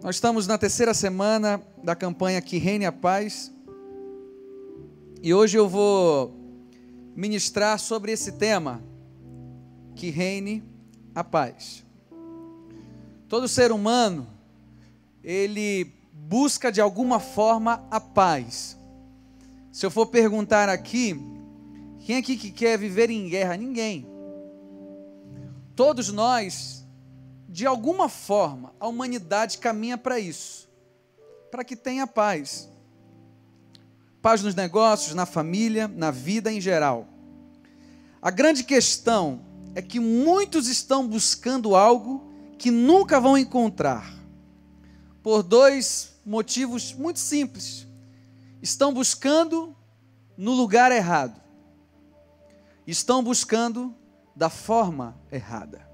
Nós estamos na terceira semana da campanha Que Reine a Paz. E hoje eu vou ministrar sobre esse tema, Que Reine a Paz. Todo ser humano, ele busca de alguma forma a paz. Se eu for perguntar aqui, quem aqui que quer viver em guerra? Ninguém. Todos nós de alguma forma, a humanidade caminha para isso, para que tenha paz. Paz nos negócios, na família, na vida em geral. A grande questão é que muitos estão buscando algo que nunca vão encontrar, por dois motivos muito simples. Estão buscando no lugar errado, estão buscando da forma errada.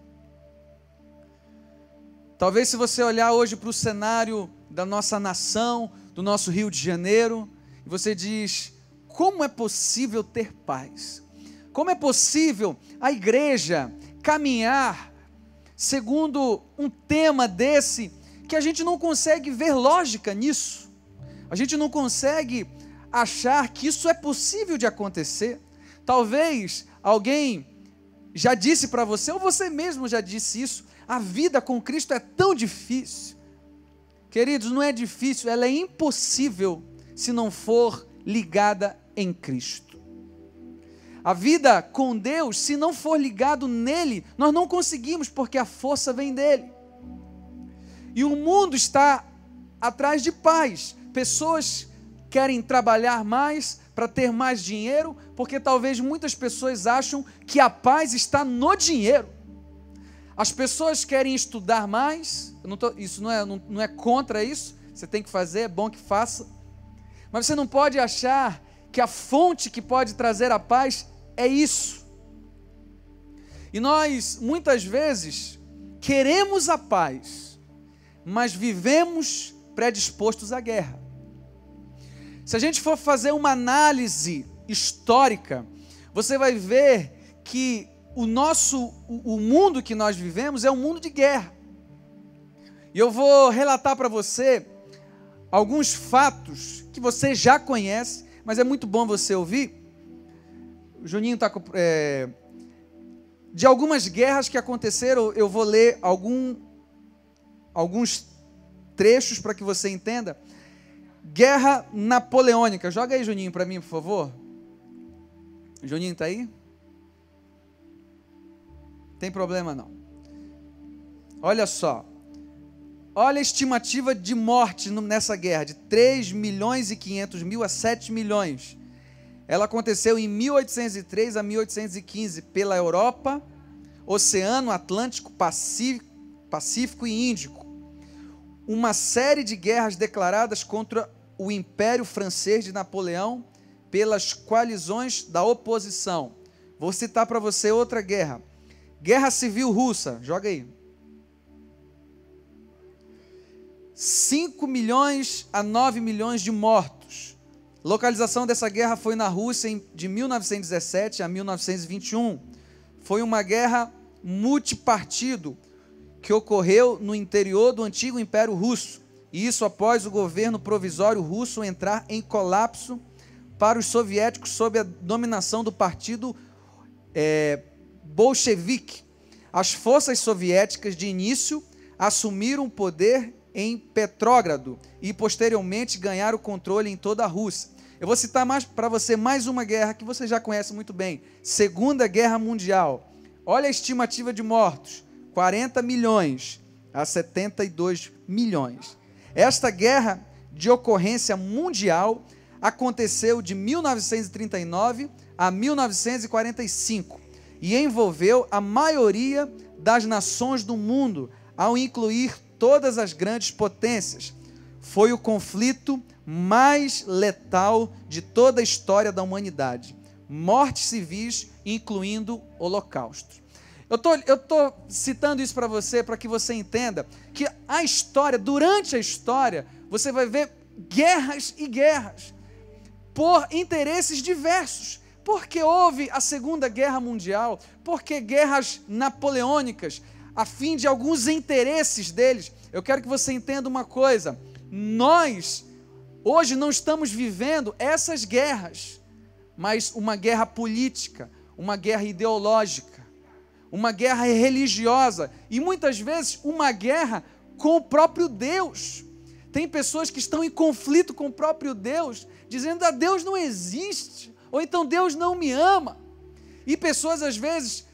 Talvez se você olhar hoje para o cenário da nossa nação, do nosso Rio de Janeiro, você diz: como é possível ter paz? Como é possível a igreja caminhar segundo um tema desse que a gente não consegue ver lógica nisso? A gente não consegue achar que isso é possível de acontecer. Talvez alguém já disse para você, ou você mesmo já disse isso, a vida com Cristo é tão difícil. Queridos, não é difícil, ela é impossível se não for ligada em Cristo. A vida com Deus, se não for ligado nele, nós não conseguimos, porque a força vem dele. E o mundo está atrás de paz. Pessoas querem trabalhar mais para ter mais dinheiro, porque talvez muitas pessoas acham que a paz está no dinheiro. As pessoas querem estudar mais, não tô, isso não é, não, não é contra isso, você tem que fazer, é bom que faça. Mas você não pode achar que a fonte que pode trazer a paz é isso. E nós, muitas vezes, queremos a paz, mas vivemos predispostos à guerra. Se a gente for fazer uma análise histórica, você vai ver que o nosso o, mundo que nós vivemos é um mundo de guerra. E eu vou relatar para você alguns fatos que você já conhece, mas é muito bom você ouvir. O Juninho está é, de algumas guerras que aconteceram. Eu vou ler algum, alguns trechos para que você entenda. Guerra Napoleônica. Joga aí, Juninho, para mim, por favor. Juninho está aí? Tem problema não. Olha só. Olha a estimativa de morte nessa guerra, de 3 milhões e 500 mil a 7 milhões. Ela aconteceu em 1803 a 1815 pela Europa, Oceano Atlântico, Pacífico, Pacífico e Índico. Uma série de guerras declaradas contra o Império Francês de Napoleão pelas coalizões da oposição. Vou citar para você outra guerra. Guerra Civil Russa, joga aí. 5 milhões a 9 milhões de mortos. Localização dessa guerra foi na Rússia de 1917 a 1921. Foi uma guerra multipartido que ocorreu no interior do antigo Império Russo. E isso após o governo provisório russo entrar em colapso para os soviéticos sob a dominação do partido é, bolchevique. As forças soviéticas de início assumiram o poder em Petrógrado e posteriormente ganharam o controle em toda a Rússia. Eu vou citar mais para você mais uma guerra que você já conhece muito bem, Segunda Guerra Mundial. Olha a estimativa de mortos, 40 milhões a 72 milhões. Esta guerra de ocorrência mundial aconteceu de 1939 a 1945 e envolveu a maioria das nações do mundo, ao incluir todas as grandes potências. Foi o conflito mais letal de toda a história da humanidade. Mortes civis, incluindo holocaustos. Eu tô, estou tô citando isso para você, para que você entenda que a história, durante a história, você vai ver guerras e guerras, por interesses diversos. Porque houve a Segunda Guerra Mundial, porque guerras napoleônicas, a fim de alguns interesses deles. eu quero que você entenda uma coisa: nós hoje não estamos vivendo essas guerras, mas uma guerra política, uma guerra ideológica, uma guerra religiosa e muitas vezes uma guerra com o próprio Deus. Tem pessoas que estão em conflito com o próprio Deus, dizendo: "Ah, Deus não existe", ou então Deus não me ama. E pessoas às vezes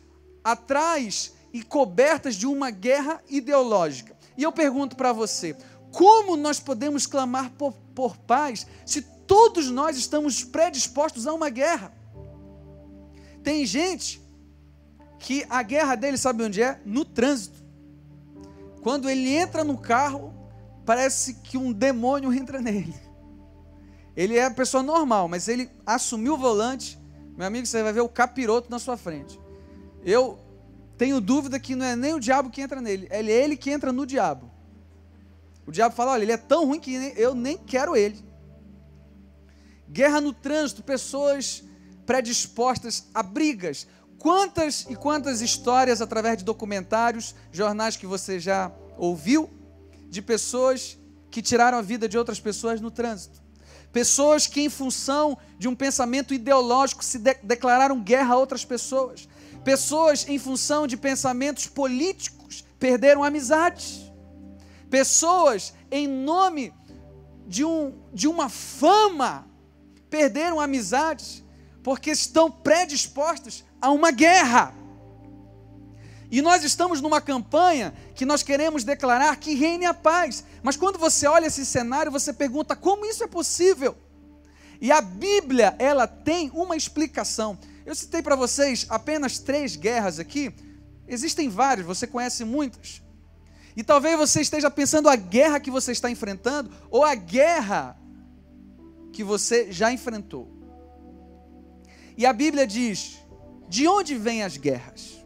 atrás e cobertas de uma guerra ideológica. E eu pergunto para você: como nós podemos clamar por, por paz se todos nós estamos predispostos a uma guerra? Tem gente que a guerra dele, sabe onde é? No trânsito. Quando ele entra no carro, parece que um demônio entra nele. Ele é a pessoa normal, mas ele assumiu o volante, meu amigo, você vai ver o capiroto na sua frente. Eu tenho dúvida que não é nem o diabo que entra nele, é ele que entra no diabo. O diabo fala: olha, ele é tão ruim que eu nem quero ele. Guerra no trânsito, pessoas predispostas a brigas. Quantas e quantas histórias através de documentários, jornais que você já ouviu, de pessoas que tiraram a vida de outras pessoas no trânsito. Pessoas que, em função de um pensamento ideológico, se de declararam guerra a outras pessoas. Pessoas, em função de pensamentos políticos, perderam amizades. Pessoas, em nome de, um, de uma fama, perderam amizades, porque estão predispostos a uma guerra. E nós estamos numa campanha que nós queremos declarar que reine a paz. Mas quando você olha esse cenário, você pergunta como isso é possível? E a Bíblia, ela tem uma explicação. Eu citei para vocês apenas três guerras aqui. Existem várias, você conhece muitas. E talvez você esteja pensando a guerra que você está enfrentando ou a guerra que você já enfrentou. E a Bíblia diz: de onde vêm as guerras?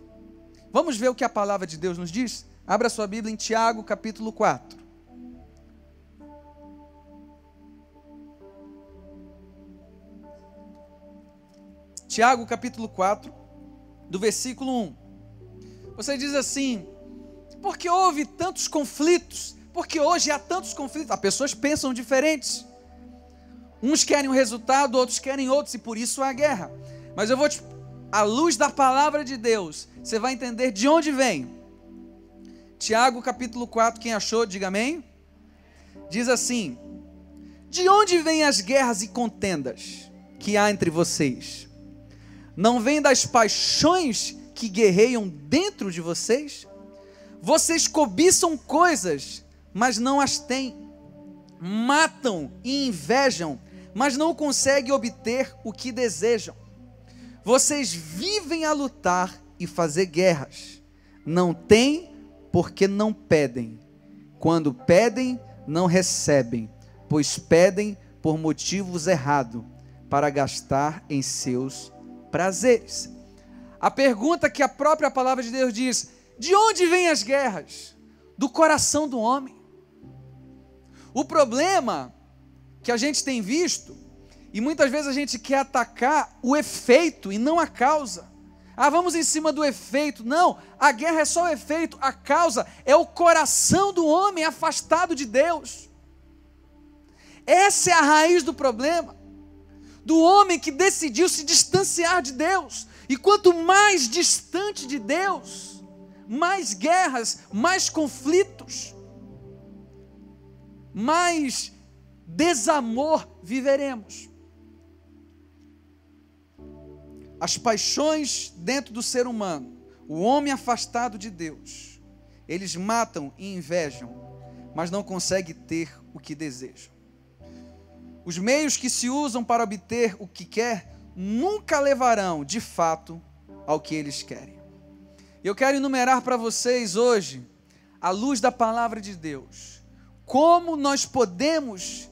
Vamos ver o que a palavra de Deus nos diz? Abra sua Bíblia em Tiago, capítulo 4. Tiago capítulo 4, do versículo 1. Você diz assim: porque houve tantos conflitos? Porque hoje há tantos conflitos. As pessoas pensam diferentes. Uns querem um resultado, outros querem outros, e por isso há guerra. Mas eu vou te. À luz da palavra de Deus, você vai entender de onde vem. Tiago capítulo 4, quem achou, diga amém. Diz assim: De onde vêm as guerras e contendas que há entre vocês? Não vem das paixões que guerreiam dentro de vocês? Vocês cobiçam coisas, mas não as têm. Matam e invejam, mas não conseguem obter o que desejam. Vocês vivem a lutar e fazer guerras. Não têm porque não pedem. Quando pedem, não recebem, pois pedem por motivos errados, para gastar em seus prazeres. A pergunta que a própria palavra de Deus diz: de onde vêm as guerras? Do coração do homem. O problema que a gente tem visto, e muitas vezes a gente quer atacar o efeito e não a causa. Ah, vamos em cima do efeito. Não, a guerra é só o efeito, a causa é o coração do homem afastado de Deus. Essa é a raiz do problema do homem que decidiu se distanciar de Deus. E quanto mais distante de Deus, mais guerras, mais conflitos, mais desamor viveremos. As paixões dentro do ser humano, o homem afastado de Deus, eles matam e invejam, mas não conseguem ter o que desejam. Os meios que se usam para obter o que quer nunca levarão, de fato, ao que eles querem. Eu quero enumerar para vocês hoje, à luz da palavra de Deus, como nós podemos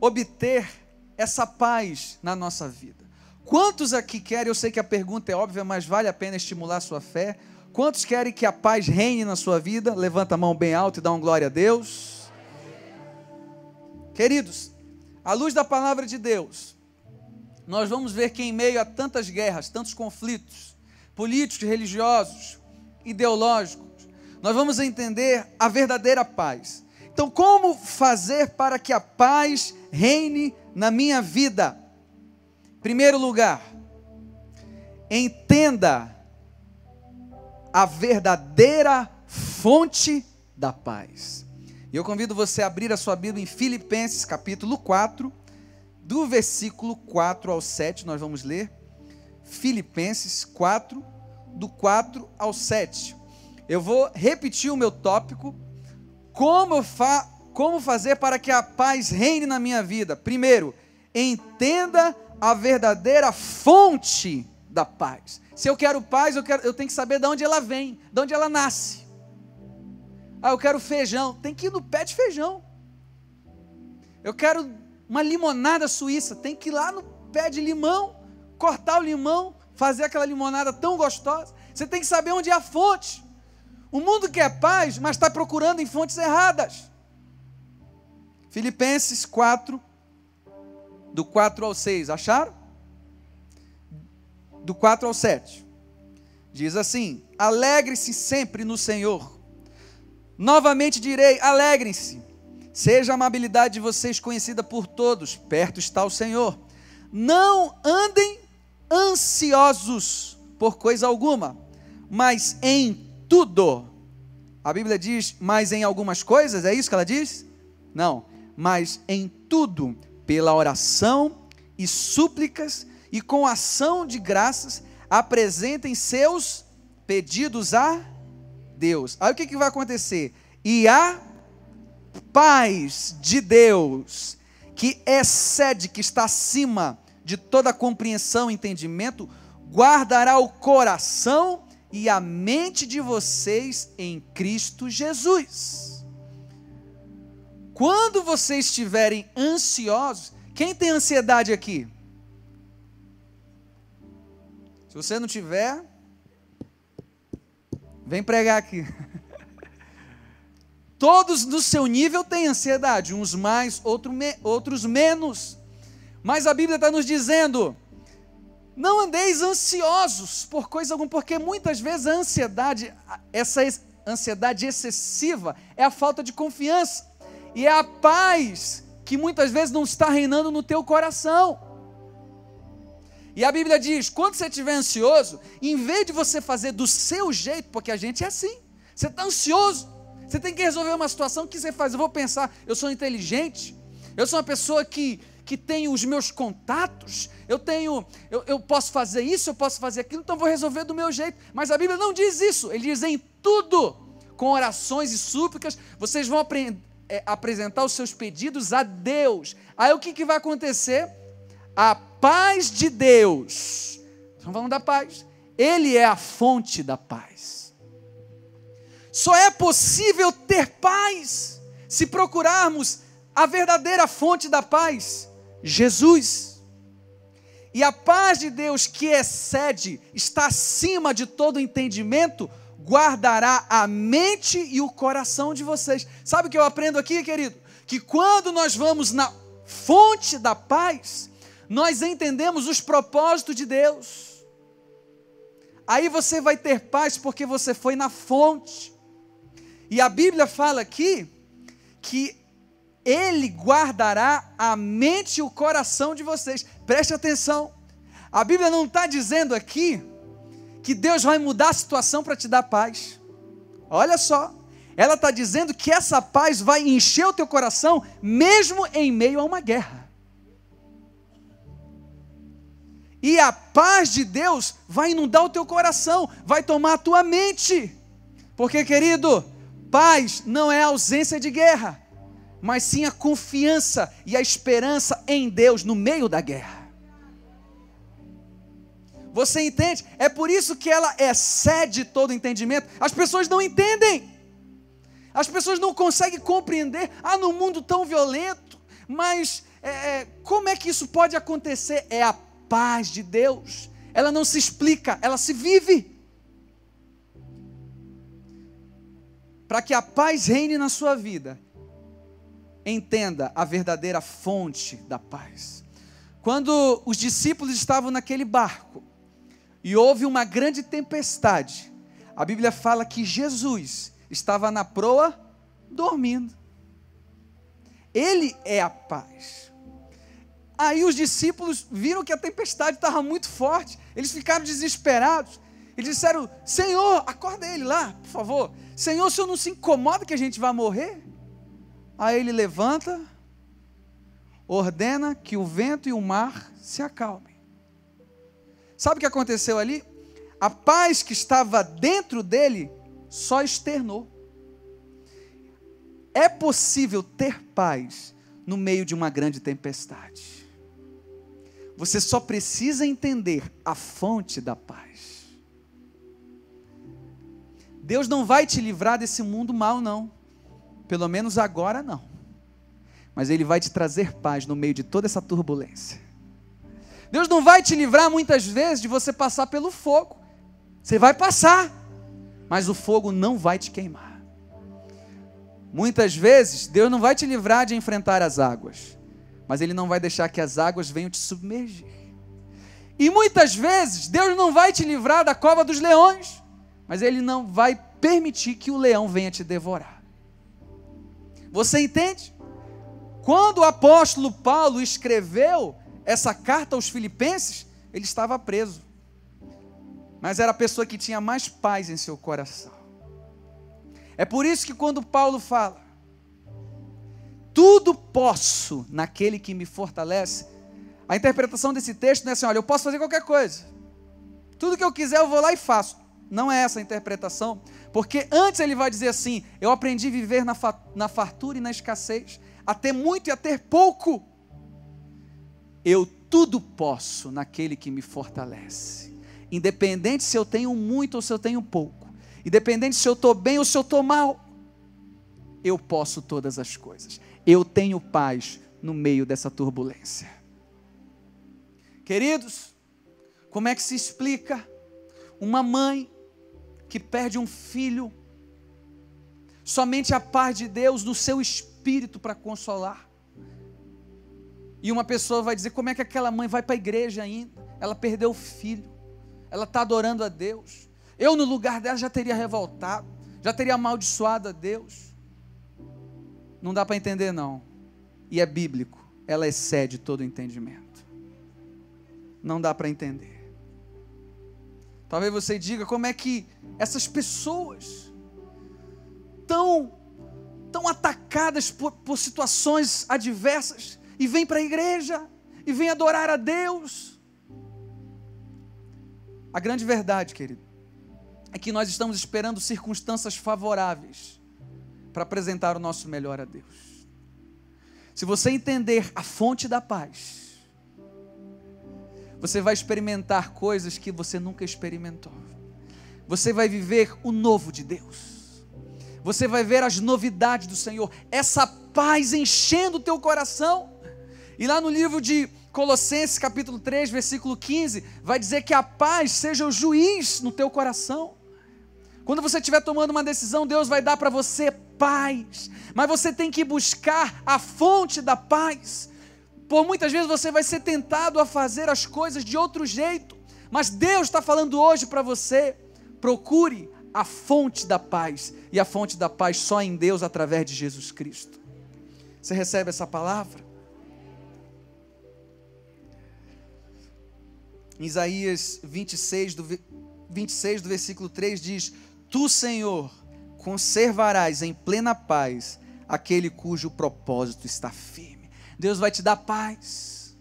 obter essa paz na nossa vida. Quantos aqui querem, eu sei que a pergunta é óbvia, mas vale a pena estimular sua fé. Quantos querem que a paz reine na sua vida? Levanta a mão bem alto e dá um glória a Deus. Queridos, à luz da palavra de Deus, nós vamos ver que em meio a tantas guerras, tantos conflitos, políticos, religiosos, ideológicos, nós vamos entender a verdadeira paz. Então, como fazer para que a paz reine na minha vida? Primeiro lugar, entenda a verdadeira fonte da paz. E eu convido você a abrir a sua Bíblia em Filipenses capítulo 4, do versículo 4 ao 7, nós vamos ler. Filipenses 4, do 4 ao 7. Eu vou repetir o meu tópico. Como, fa como fazer para que a paz reine na minha vida? Primeiro, entenda a verdadeira fonte da paz. Se eu quero paz, eu, quero, eu tenho que saber de onde ela vem, de onde ela nasce. Ah, eu quero feijão. Tem que ir no pé de feijão. Eu quero uma limonada suíça. Tem que ir lá no pé de limão, cortar o limão, fazer aquela limonada tão gostosa. Você tem que saber onde é a fonte. O mundo quer paz, mas está procurando em fontes erradas. Filipenses 4, do 4 ao 6, acharam? Do 4 ao 7. Diz assim: Alegre-se sempre no Senhor. Novamente direi: alegrem-se. Seja a amabilidade de vocês conhecida por todos, perto está o Senhor. Não andem ansiosos por coisa alguma, mas em tudo. A Bíblia diz, mas em algumas coisas, é isso que ela diz? Não, mas em tudo, pela oração e súplicas e com ação de graças, apresentem seus pedidos a Deus. Aí o que, que vai acontecer? E a paz de Deus, que excede, que está acima de toda compreensão e entendimento, guardará o coração e a mente de vocês em Cristo Jesus. Quando vocês estiverem ansiosos, quem tem ansiedade aqui? Se você não tiver, vem pregar aqui. Todos no seu nível têm ansiedade, uns mais, outro me, outros menos. Mas a Bíblia está nos dizendo: não andeis ansiosos por coisa alguma, porque muitas vezes a ansiedade, essa ansiedade excessiva, é a falta de confiança e é a paz que muitas vezes não está reinando no teu coração. E a Bíblia diz: quando você estiver ansioso, em vez de você fazer do seu jeito, porque a gente é assim, você está ansioso, você tem que resolver uma situação, o que você faz? Eu vou pensar, eu sou inteligente, eu sou uma pessoa que que tenho os meus contatos, eu tenho, eu, eu posso fazer isso, eu posso fazer aquilo, então vou resolver do meu jeito. Mas a Bíblia não diz isso, ele diz em tudo, com orações e súplicas, vocês vão é, apresentar os seus pedidos a Deus. Aí o que, que vai acontecer? A paz de Deus, estamos falando da paz, Ele é a fonte da paz. Só é possível ter paz se procurarmos a verdadeira fonte da paz Jesus. E a paz de Deus que excede, está acima de todo entendimento, guardará a mente e o coração de vocês. Sabe o que eu aprendo aqui, querido? Que quando nós vamos na fonte da paz, nós entendemos os propósitos de Deus. Aí você vai ter paz porque você foi na fonte. E a Bíblia fala aqui que ele guardará a mente e o coração de vocês. Preste atenção. A Bíblia não está dizendo aqui que Deus vai mudar a situação para te dar paz. Olha só. Ela está dizendo que essa paz vai encher o teu coração, mesmo em meio a uma guerra. E a paz de Deus vai inundar o teu coração, vai tomar a tua mente. Porque, querido, paz não é ausência de guerra mas sim a confiança e a esperança em Deus no meio da guerra. Você entende? É por isso que ela excede todo entendimento. As pessoas não entendem. As pessoas não conseguem compreender. Ah, num mundo tão violento, mas é, é como é que isso pode acontecer? É a paz de Deus. Ela não se explica, ela se vive. Para que a paz reine na sua vida, entenda a verdadeira fonte da paz. Quando os discípulos estavam naquele barco e houve uma grande tempestade, a Bíblia fala que Jesus estava na proa dormindo. Ele é a paz. Aí os discípulos viram que a tempestade estava muito forte, eles ficaram desesperados. Eles disseram: Senhor, acorda ele lá, por favor. Senhor, o senhor não se incomoda que a gente vai morrer? Aí ele levanta, ordena que o vento e o mar se acalmem. Sabe o que aconteceu ali? A paz que estava dentro dele só externou. É possível ter paz no meio de uma grande tempestade. Você só precisa entender a fonte da paz. Deus não vai te livrar desse mundo mal, não. Pelo menos agora não. Mas Ele vai te trazer paz no meio de toda essa turbulência. Deus não vai te livrar muitas vezes de você passar pelo fogo. Você vai passar, mas o fogo não vai te queimar. Muitas vezes, Deus não vai te livrar de enfrentar as águas, mas Ele não vai deixar que as águas venham te submergir. E muitas vezes, Deus não vai te livrar da cova dos leões, mas Ele não vai permitir que o leão venha te devorar. Você entende? Quando o apóstolo Paulo escreveu essa carta aos Filipenses, ele estava preso, mas era a pessoa que tinha mais paz em seu coração. É por isso que quando Paulo fala, tudo posso naquele que me fortalece, a interpretação desse texto não é assim, olha, eu posso fazer qualquer coisa. Tudo que eu quiser eu vou lá e faço. Não é essa a interpretação, porque antes ele vai dizer assim: eu aprendi a viver na, na fartura e na escassez, a ter muito e a ter pouco. Eu tudo posso naquele que me fortalece, independente se eu tenho muito ou se eu tenho pouco. Independente se eu estou bem ou se eu estou mal, eu posso todas as coisas. Eu tenho paz no meio dessa turbulência. Queridos, como é que se explica uma mãe que perde um filho? Somente a paz de Deus no seu espírito para consolar. E uma pessoa vai dizer: como é que aquela mãe vai para a igreja ainda? Ela perdeu o filho, ela está adorando a Deus. Eu, no lugar dela, já teria revoltado, já teria amaldiçoado a Deus. Não dá para entender, não. E é bíblico, ela excede todo entendimento. Não dá para entender. Talvez você diga como é que essas pessoas tão tão atacadas por, por situações adversas e vêm para a igreja e vêm adorar a Deus. A grande verdade, querido, é que nós estamos esperando circunstâncias favoráveis para apresentar o nosso melhor a Deus. Se você entender a fonte da paz, você vai experimentar coisas que você nunca experimentou. Você vai viver o novo de Deus. Você vai ver as novidades do Senhor. Essa paz enchendo o teu coração. E lá no livro de Colossenses, capítulo 3, versículo 15, vai dizer que a paz seja o juiz no teu coração. Quando você estiver tomando uma decisão, Deus vai dar para você paz. Mas você tem que buscar a fonte da paz. Por muitas vezes você vai ser tentado a fazer as coisas de outro jeito. Mas Deus está falando hoje para você: procure a fonte da paz. E a fonte da paz só em Deus através de Jesus Cristo. Você recebe essa palavra? Em Isaías 26, do, 26, do versículo 3 diz: Tu, Senhor, conservarás em plena paz aquele cujo propósito está firme. Deus vai te dar paz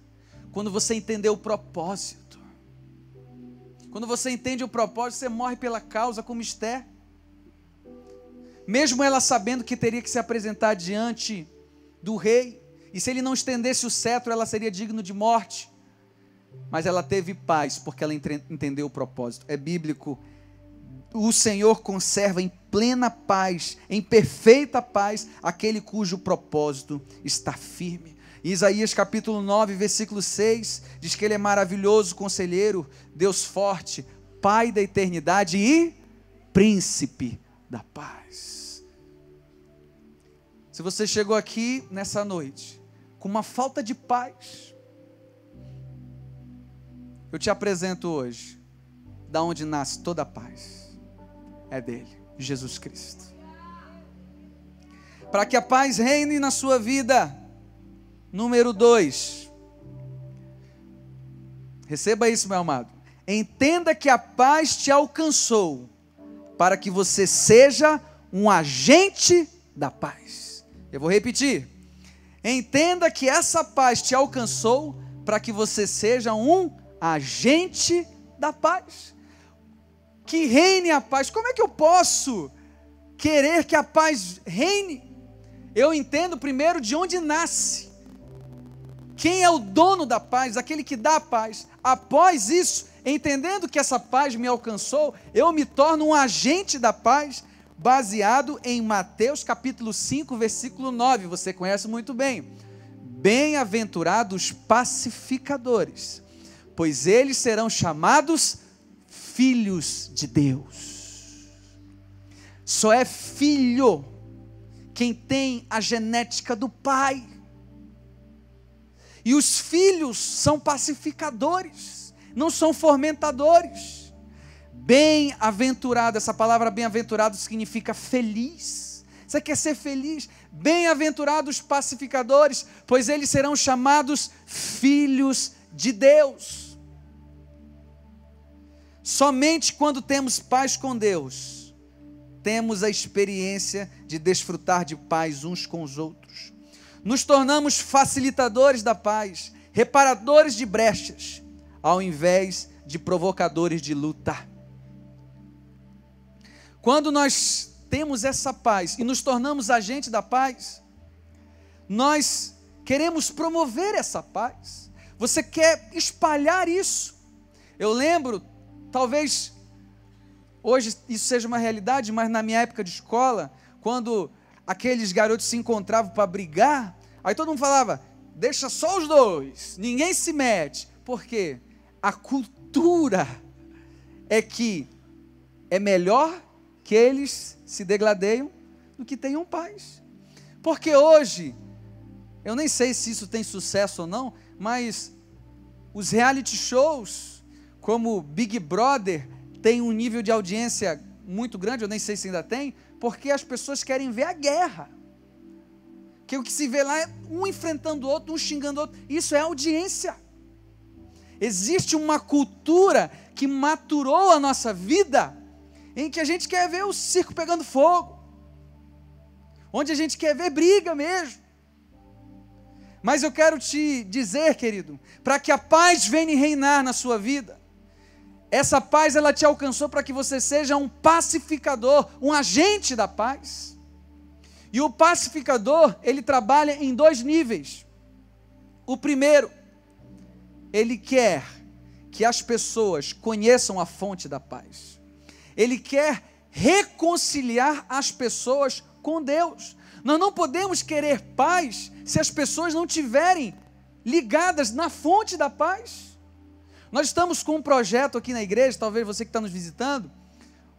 quando você entender o propósito. Quando você entende o propósito, você morre pela causa como Esther. Mesmo ela sabendo que teria que se apresentar diante do rei, e se ele não estendesse o cetro, ela seria digna de morte. Mas ela teve paz porque ela entendeu o propósito. É bíblico o Senhor conserva em plena paz, em perfeita paz, aquele cujo propósito está firme. Isaías capítulo 9, versículo 6, diz que ele é maravilhoso conselheiro, Deus forte, Pai da eternidade e príncipe da paz. Se você chegou aqui nessa noite com uma falta de paz, eu te apresento hoje da onde nasce toda a paz é dele, Jesus Cristo. para que a paz reine na sua vida. Número dois. Receba isso, meu amado. Entenda que a paz te alcançou para que você seja um agente da paz. Eu vou repetir. Entenda que essa paz te alcançou para que você seja um agente da paz. Que reine a paz. Como é que eu posso querer que a paz reine? Eu entendo primeiro de onde nasce. Quem é o dono da paz, aquele que dá a paz. Após isso, entendendo que essa paz me alcançou, eu me torno um agente da paz, baseado em Mateus capítulo 5, versículo 9. Você conhece muito bem. Bem-aventurados pacificadores, pois eles serão chamados filhos de Deus. Só é filho quem tem a genética do pai. E os filhos são pacificadores, não são fomentadores. Bem-aventurado, essa palavra bem-aventurado significa feliz. Você quer ser feliz? Bem-aventurados pacificadores, pois eles serão chamados filhos de Deus. Somente quando temos paz com Deus, temos a experiência de desfrutar de paz uns com os outros. Nos tornamos facilitadores da paz, reparadores de brechas, ao invés de provocadores de luta. Quando nós temos essa paz e nos tornamos agente da paz, nós queremos promover essa paz. Você quer espalhar isso. Eu lembro Talvez hoje isso seja uma realidade, mas na minha época de escola, quando aqueles garotos se encontravam para brigar, aí todo mundo falava: deixa só os dois, ninguém se mete. Por quê? A cultura é que é melhor que eles se degladeiam do que tenham paz. Porque hoje, eu nem sei se isso tem sucesso ou não, mas os reality shows como Big Brother tem um nível de audiência muito grande, eu nem sei se ainda tem, porque as pessoas querem ver a guerra. Que o que se vê lá é um enfrentando o outro, um xingando o outro. Isso é audiência. Existe uma cultura que maturou a nossa vida em que a gente quer ver o circo pegando fogo. Onde a gente quer ver briga mesmo. Mas eu quero te dizer, querido, para que a paz venha reinar na sua vida, essa paz ela te alcançou para que você seja um pacificador, um agente da paz. E o pacificador, ele trabalha em dois níveis. O primeiro, ele quer que as pessoas conheçam a fonte da paz. Ele quer reconciliar as pessoas com Deus. Nós não podemos querer paz se as pessoas não tiverem ligadas na fonte da paz. Nós estamos com um projeto aqui na igreja, talvez você que está nos visitando,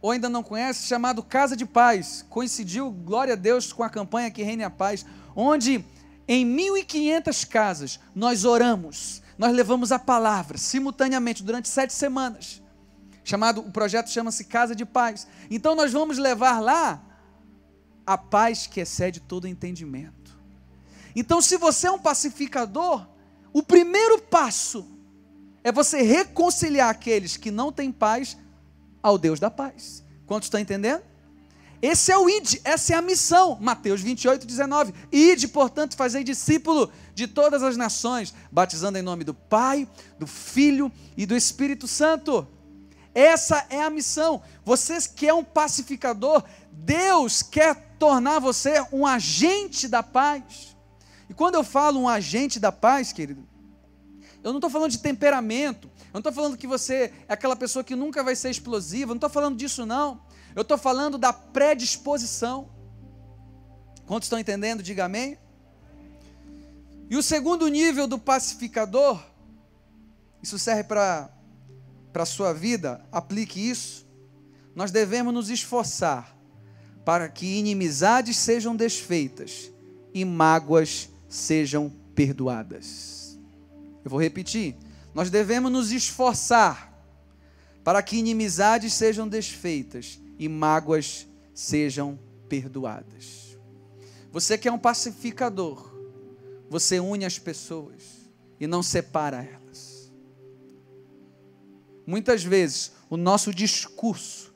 ou ainda não conhece, chamado Casa de Paz. Coincidiu, glória a Deus, com a campanha que Reine a Paz, onde em 1.500 casas nós oramos, nós levamos a palavra simultaneamente durante sete semanas. Chamado, o projeto chama-se Casa de Paz. Então nós vamos levar lá a paz que excede todo entendimento. Então, se você é um pacificador, o primeiro passo é você reconciliar aqueles que não têm paz ao Deus da paz. Quantos estão entendendo? Esse é o id, essa é a missão. Mateus 28, 19. Ide, portanto, fazei discípulo de todas as nações, batizando em nome do Pai, do Filho e do Espírito Santo. Essa é a missão. Você que é um pacificador, Deus quer tornar você um agente da paz. E quando eu falo um agente da paz, querido, eu não estou falando de temperamento. Eu não estou falando que você é aquela pessoa que nunca vai ser explosiva. Eu não estou falando disso, não. Eu estou falando da predisposição. Quantos estão entendendo? Diga amém. E o segundo nível do pacificador, isso serve para a sua vida, aplique isso. Nós devemos nos esforçar para que inimizades sejam desfeitas e mágoas sejam perdoadas. Eu vou repetir. Nós devemos nos esforçar para que inimizades sejam desfeitas e mágoas sejam perdoadas. Você que é um pacificador, você une as pessoas e não separa elas. Muitas vezes, o nosso discurso,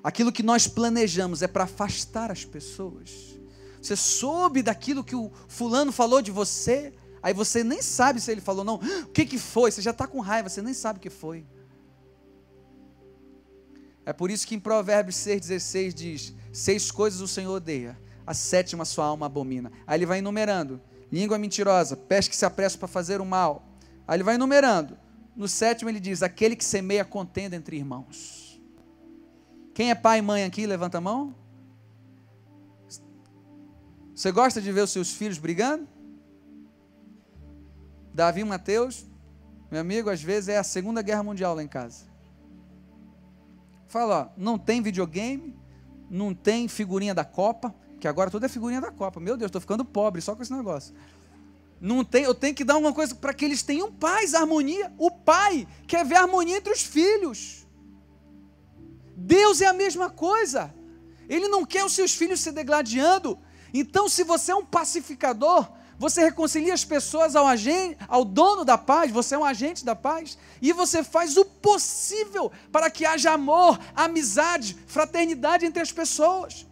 aquilo que nós planejamos é para afastar as pessoas. Você soube daquilo que o fulano falou de você, aí você nem sabe se ele falou não. O que, que foi? Você já está com raiva, você nem sabe o que foi. É por isso que em Provérbios 6,16 diz: Seis coisas o Senhor odeia, a sétima sua alma abomina. Aí ele vai enumerando: língua mentirosa, pés que se apressam para fazer o mal. Aí ele vai enumerando. No sétimo ele diz: aquele que semeia contenda entre irmãos. Quem é pai e mãe aqui, levanta a mão. Você gosta de ver os seus filhos brigando? Davi e Mateus, meu amigo, às vezes é a Segunda Guerra Mundial lá em casa. Fala, ó, não tem videogame, não tem figurinha da Copa, que agora tudo é figurinha da Copa. Meu Deus, estou ficando pobre só com esse negócio. Não tem, eu tenho que dar uma coisa para que eles tenham paz, harmonia. O pai quer ver harmonia entre os filhos. Deus é a mesma coisa. Ele não quer os seus filhos se degladiando. Então, se você é um pacificador, você reconcilia as pessoas ao, agente, ao dono da paz, você é um agente da paz, e você faz o possível para que haja amor, amizade, fraternidade entre as pessoas.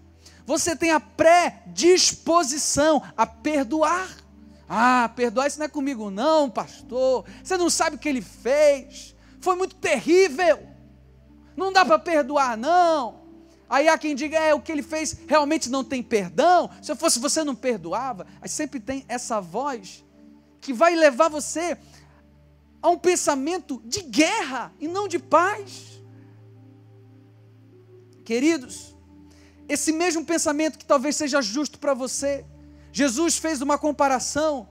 Você tem a predisposição a perdoar. Ah, perdoar isso não é comigo, não, pastor. Você não sabe o que ele fez. Foi muito terrível. Não dá para perdoar, não. Aí há quem diga, é, o que ele fez realmente não tem perdão. Se eu fosse você, não perdoava. Aí sempre tem essa voz que vai levar você a um pensamento de guerra e não de paz. Queridos, esse mesmo pensamento que talvez seja justo para você, Jesus fez uma comparação.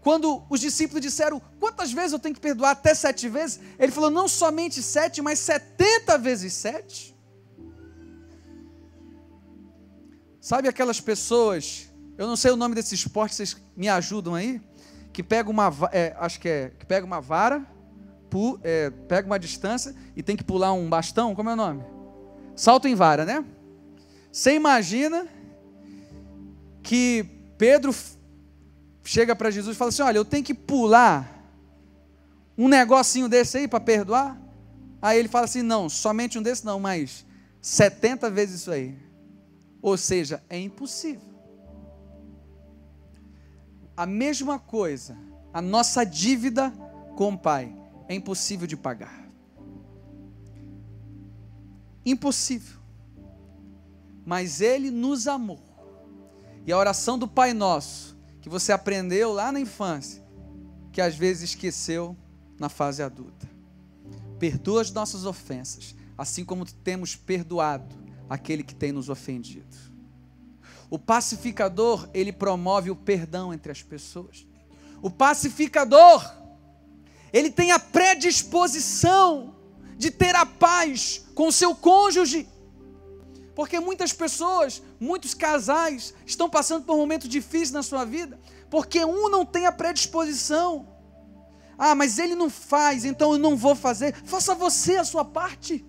Quando os discípulos disseram, quantas vezes eu tenho que perdoar? Até sete vezes? Ele falou, não somente sete, mas setenta vezes sete. Sabe aquelas pessoas, eu não sei o nome desse esporte, vocês me ajudam aí? Que pega uma, é, acho que é, que pega uma vara, pu, é, pega uma distância e tem que pular um bastão, como é o nome? Salto em vara, né? Você imagina que Pedro chega para Jesus e fala assim: Olha, eu tenho que pular um negocinho desse aí para perdoar? Aí ele fala assim: Não, somente um desse não, mas 70 vezes isso aí. Ou seja, é impossível. A mesma coisa, a nossa dívida com o Pai é impossível de pagar. Impossível. Mas Ele nos amou. E a oração do Pai Nosso, que você aprendeu lá na infância, que às vezes esqueceu na fase adulta. Perdoa as nossas ofensas, assim como temos perdoado aquele que tem nos ofendido. O pacificador, ele promove o perdão entre as pessoas. O pacificador, ele tem a predisposição de ter a paz com o seu cônjuge. Porque muitas pessoas, muitos casais estão passando por momentos difíceis na sua vida, porque um não tem a predisposição. Ah, mas ele não faz, então eu não vou fazer. Faça você a sua parte.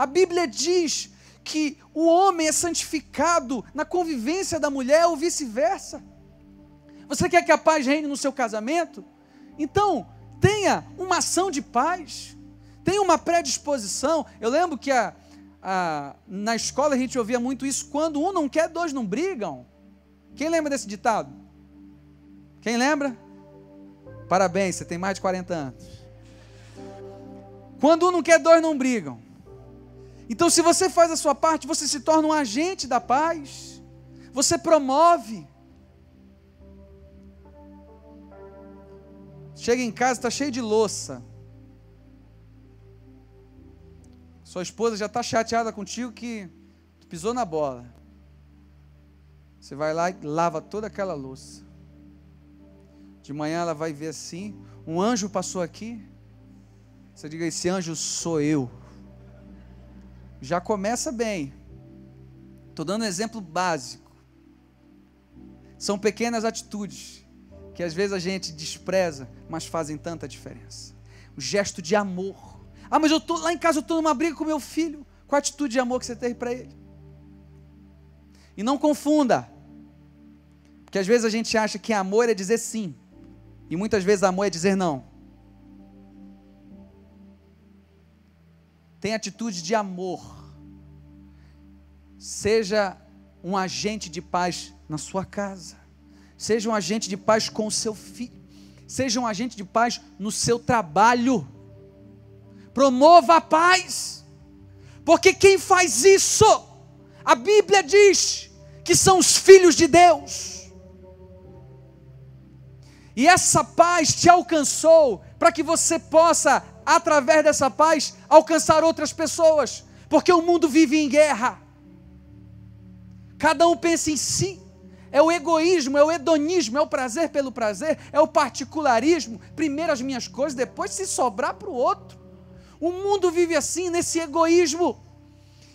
A Bíblia diz que o homem é santificado na convivência da mulher ou vice-versa. Você quer que a paz reine no seu casamento? Então, tenha uma ação de paz, tenha uma predisposição. Eu lembro que a, a, na escola a gente ouvia muito isso: quando um não quer, dois não brigam. Quem lembra desse ditado? Quem lembra? Parabéns, você tem mais de 40 anos. Quando um não quer, dois não brigam. Então, se você faz a sua parte, você se torna um agente da paz. Você promove. Chega em casa, está cheio de louça. Sua esposa já está chateada contigo que tu pisou na bola. Você vai lá e lava toda aquela louça. De manhã ela vai ver assim: um anjo passou aqui. Você diga: esse anjo sou eu já começa bem. Estou dando um exemplo básico. São pequenas atitudes que às vezes a gente despreza, mas fazem tanta diferença. O gesto de amor. Ah, mas eu tô lá em casa, eu estou numa briga com meu filho. Qual a atitude de amor que você teve para ele? E não confunda. Porque às vezes a gente acha que amor é dizer sim. E muitas vezes amor é dizer não. Tem atitude de amor. Seja um agente de paz na sua casa. Seja um agente de paz com o seu filho. Seja um agente de paz no seu trabalho. Promova a paz. Porque quem faz isso, a Bíblia diz que são os filhos de Deus. E essa paz te alcançou para que você possa, através dessa paz, alcançar outras pessoas, porque o mundo vive em guerra. Cada um pensa em si. É o egoísmo, é o hedonismo, é o prazer pelo prazer, é o particularismo. Primeiro as minhas coisas, depois se sobrar para o outro. O mundo vive assim, nesse egoísmo.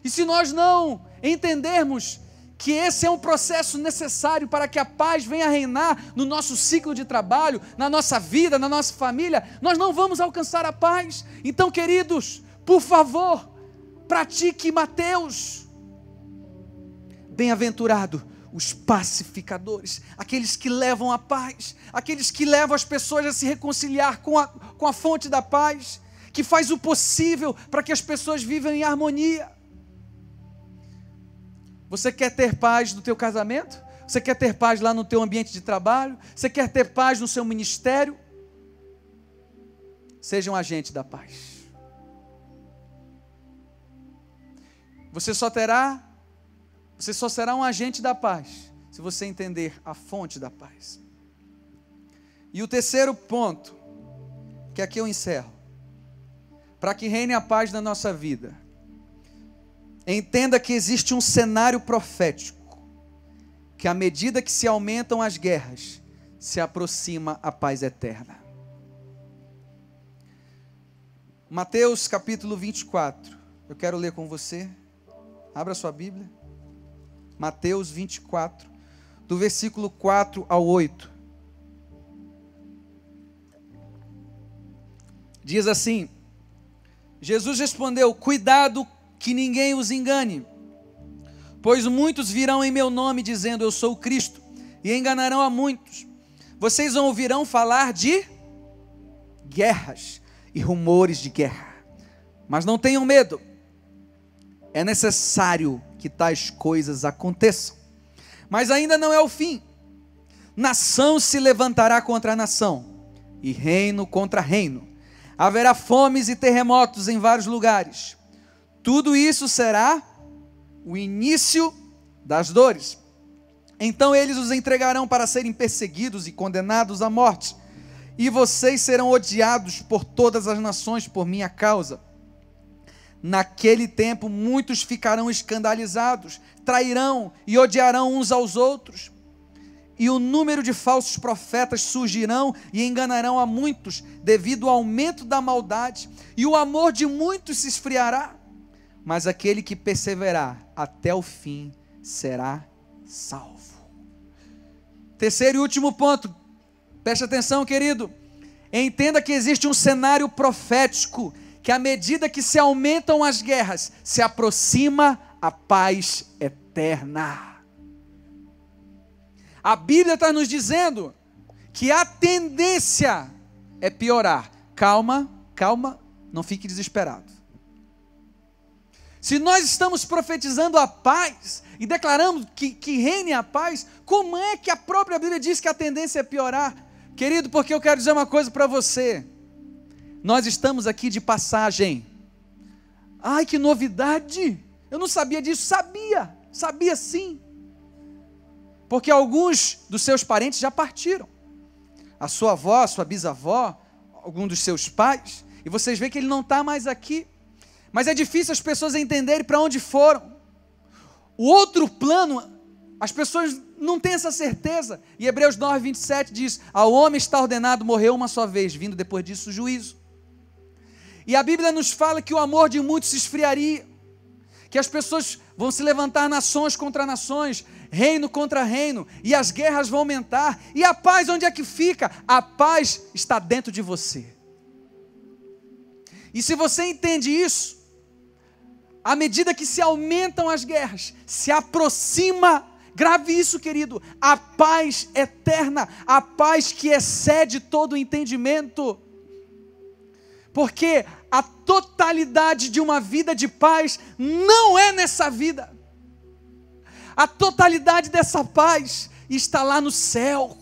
E se nós não entendermos que esse é um processo necessário para que a paz venha reinar no nosso ciclo de trabalho, na nossa vida, na nossa família, nós não vamos alcançar a paz. Então, queridos, por favor, pratique Mateus. Bem-aventurado os pacificadores, aqueles que levam a paz, aqueles que levam as pessoas a se reconciliar com a, com a fonte da paz, que faz o possível para que as pessoas vivam em harmonia. Você quer ter paz no teu casamento? Você quer ter paz lá no teu ambiente de trabalho? Você quer ter paz no seu ministério? Seja um agente da paz. Você só terá, você só será um agente da paz se você entender a fonte da paz. E o terceiro ponto, que aqui eu encerro, para que reine a paz na nossa vida, Entenda que existe um cenário profético, que à medida que se aumentam as guerras, se aproxima a paz eterna. Mateus capítulo 24. Eu quero ler com você. Abra sua Bíblia. Mateus 24, do versículo 4 ao 8. Diz assim: Jesus respondeu: Cuidado que ninguém os engane. Pois muitos virão em meu nome dizendo eu sou o Cristo, e enganarão a muitos. Vocês ouvirão falar de guerras e rumores de guerra. Mas não tenham medo. É necessário que tais coisas aconteçam. Mas ainda não é o fim. Nação se levantará contra nação, e reino contra reino. Haverá fomes e terremotos em vários lugares. Tudo isso será o início das dores. Então eles os entregarão para serem perseguidos e condenados à morte, e vocês serão odiados por todas as nações por minha causa. Naquele tempo, muitos ficarão escandalizados, trairão e odiarão uns aos outros. E o número de falsos profetas surgirão e enganarão a muitos, devido ao aumento da maldade, e o amor de muitos se esfriará mas aquele que perseverar até o fim será salvo. Terceiro e último ponto, preste atenção, querido. Entenda que existe um cenário profético que, à medida que se aumentam as guerras, se aproxima a paz eterna. A Bíblia está nos dizendo que a tendência é piorar. Calma, calma, não fique desesperado. Se nós estamos profetizando a paz e declaramos que, que reine a paz, como é que a própria Bíblia diz que a tendência é piorar? Querido, porque eu quero dizer uma coisa para você. Nós estamos aqui de passagem. Ai, que novidade! Eu não sabia disso. Sabia, sabia sim. Porque alguns dos seus parentes já partiram. A sua avó, a sua bisavó, algum dos seus pais. E vocês veem que ele não está mais aqui. Mas é difícil as pessoas entenderem para onde foram. O outro plano, as pessoas não têm essa certeza. E Hebreus 9, 27 diz: Ao homem está ordenado morrer uma só vez, vindo depois disso o juízo. E a Bíblia nos fala que o amor de muitos se esfriaria, que as pessoas vão se levantar nações contra nações, reino contra reino, e as guerras vão aumentar. E a paz onde é que fica? A paz está dentro de você. E se você entende isso, à medida que se aumentam as guerras, se aproxima Grave isso, querido. A paz eterna, a paz que excede todo o entendimento. Porque a totalidade de uma vida de paz não é nessa vida. A totalidade dessa paz está lá no céu.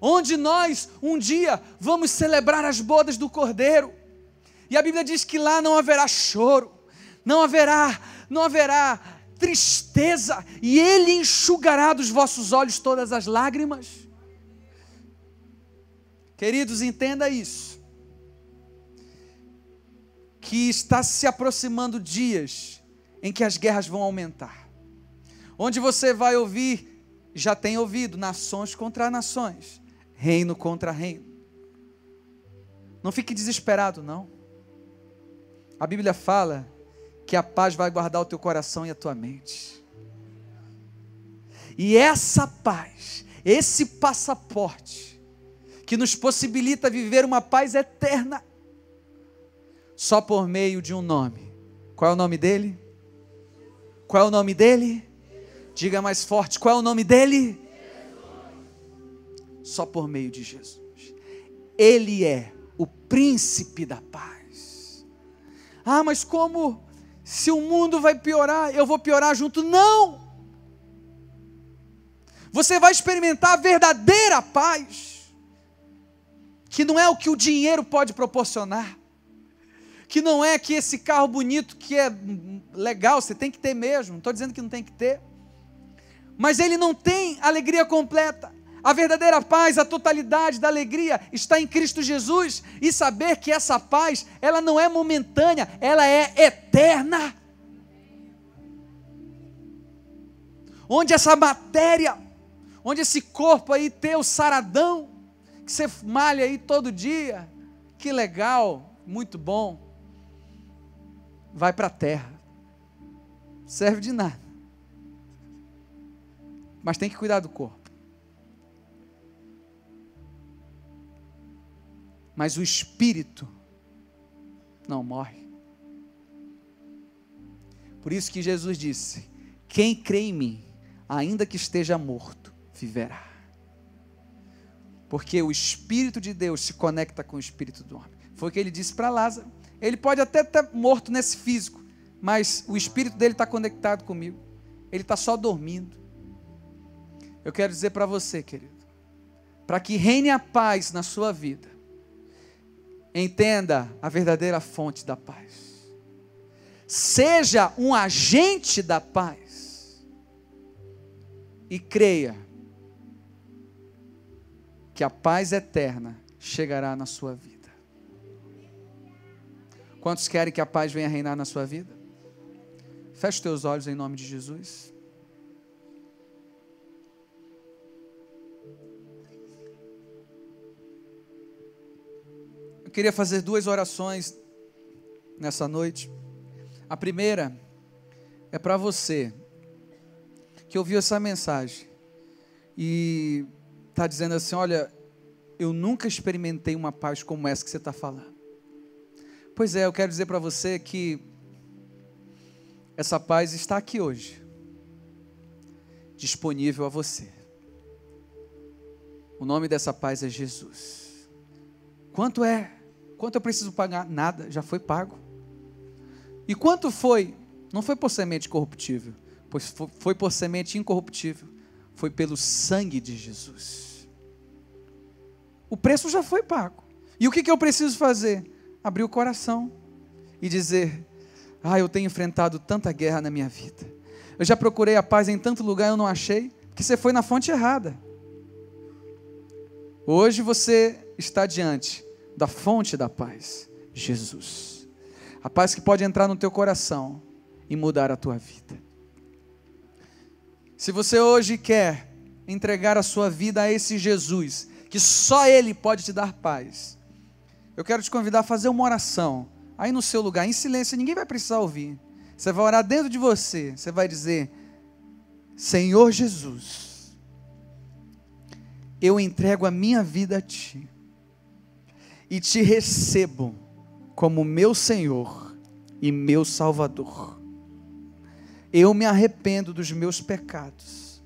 Onde nós um dia vamos celebrar as bodas do Cordeiro. E a Bíblia diz que lá não haverá choro, não haverá, não haverá tristeza, e ele enxugará dos vossos olhos todas as lágrimas. Queridos, entenda isso. Que está se aproximando dias em que as guerras vão aumentar. Onde você vai ouvir, já tem ouvido, nações contra nações, reino contra reino. Não fique desesperado, não. A Bíblia fala que a paz vai guardar o teu coração e a tua mente. E essa paz, esse passaporte, que nos possibilita viver uma paz eterna, só por meio de um nome. Qual é o nome dele? Qual é o nome dele? Diga mais forte: qual é o nome dele? Só por meio de Jesus. Ele é o príncipe da paz. Ah, mas como se o mundo vai piorar, eu vou piorar junto? Não! Você vai experimentar a verdadeira paz, que não é o que o dinheiro pode proporcionar, que não é que esse carro bonito que é legal, você tem que ter mesmo, não estou dizendo que não tem que ter, mas ele não tem alegria completa. A verdadeira paz, a totalidade da alegria está em Cristo Jesus e saber que essa paz, ela não é momentânea, ela é eterna. Onde essa matéria, onde esse corpo aí teu saradão, que você malha aí todo dia, que legal, muito bom, vai para a terra, serve de nada, mas tem que cuidar do corpo. Mas o espírito não morre. Por isso que Jesus disse: Quem crê em mim, ainda que esteja morto, viverá. Porque o Espírito de Deus se conecta com o Espírito do homem. Foi o que ele disse para Lázaro. Ele pode até estar morto nesse físico, mas o Espírito dele está conectado comigo. Ele está só dormindo. Eu quero dizer para você, querido, para que reine a paz na sua vida, Entenda a verdadeira fonte da paz. Seja um agente da paz. E creia que a paz eterna chegará na sua vida. Quantos querem que a paz venha reinar na sua vida? Feche os teus olhos em nome de Jesus. Queria fazer duas orações nessa noite. A primeira é para você que ouviu essa mensagem e está dizendo assim: Olha, eu nunca experimentei uma paz como essa que você está falando. Pois é, eu quero dizer para você que essa paz está aqui hoje, disponível a você. O nome dessa paz é Jesus. Quanto é? Quanto eu preciso pagar? Nada, já foi pago. E quanto foi? Não foi por semente corruptível, pois foi por semente incorruptível. Foi pelo sangue de Jesus. O preço já foi pago. E o que, que eu preciso fazer? Abrir o coração e dizer: Ah, eu tenho enfrentado tanta guerra na minha vida. Eu já procurei a paz em tanto lugar e eu não achei, porque você foi na fonte errada. Hoje você está diante da fonte da paz, Jesus. A paz que pode entrar no teu coração e mudar a tua vida. Se você hoje quer entregar a sua vida a esse Jesus, que só Ele pode te dar paz, eu quero te convidar a fazer uma oração, aí no seu lugar, em silêncio, ninguém vai precisar ouvir. Você vai orar dentro de você, você vai dizer: Senhor Jesus, eu entrego a minha vida a Ti e te recebo como meu Senhor e meu Salvador. Eu me arrependo dos meus pecados.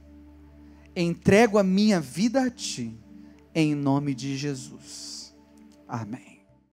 Entrego a minha vida a Ti, em nome de Jesus. Amém.